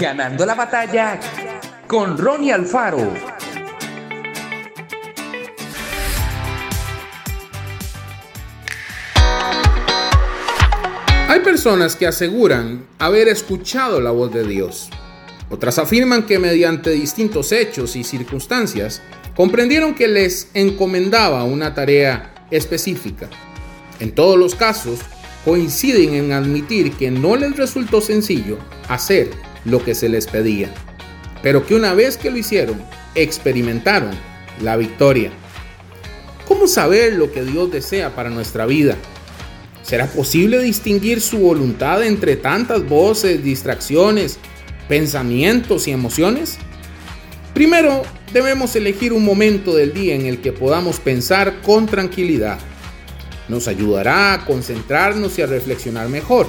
Ganando la batalla con Ronnie Alfaro. Hay personas que aseguran haber escuchado la voz de Dios. Otras afirman que mediante distintos hechos y circunstancias comprendieron que les encomendaba una tarea específica. En todos los casos, coinciden en admitir que no les resultó sencillo hacer lo que se les pedía, pero que una vez que lo hicieron, experimentaron la victoria. ¿Cómo saber lo que Dios desea para nuestra vida? ¿Será posible distinguir su voluntad entre tantas voces, distracciones, pensamientos y emociones? Primero, debemos elegir un momento del día en el que podamos pensar con tranquilidad. Nos ayudará a concentrarnos y a reflexionar mejor.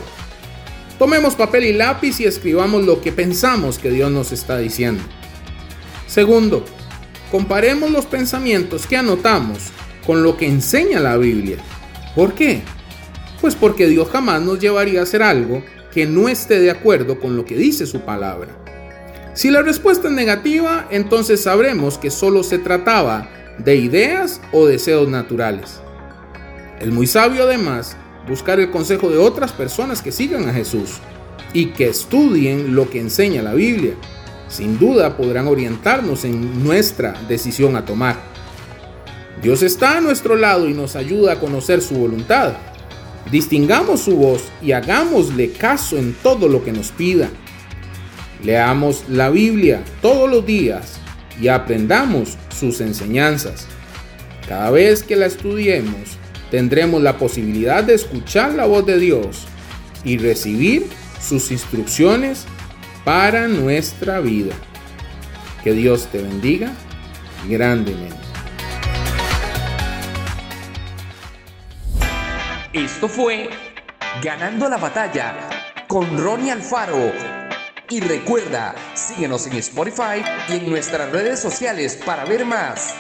Tomemos papel y lápiz y escribamos lo que pensamos que Dios nos está diciendo. Segundo, comparemos los pensamientos que anotamos con lo que enseña la Biblia. ¿Por qué? Pues porque Dios jamás nos llevaría a hacer algo que no esté de acuerdo con lo que dice su palabra. Si la respuesta es negativa, entonces sabremos que solo se trataba de ideas o deseos naturales. Es muy sabio además buscar el consejo de otras personas que sigan a Jesús y que estudien lo que enseña la Biblia. Sin duda podrán orientarnos en nuestra decisión a tomar. Dios está a nuestro lado y nos ayuda a conocer su voluntad. Distingamos su voz y hagámosle caso en todo lo que nos pida. Leamos la Biblia todos los días y aprendamos sus enseñanzas. Cada vez que la estudiemos, tendremos la posibilidad de escuchar la voz de Dios y recibir sus instrucciones para nuestra vida. Que Dios te bendiga grandemente. Esto fue Ganando la batalla con Ronnie Alfaro. Y recuerda, síguenos en Spotify y en nuestras redes sociales para ver más.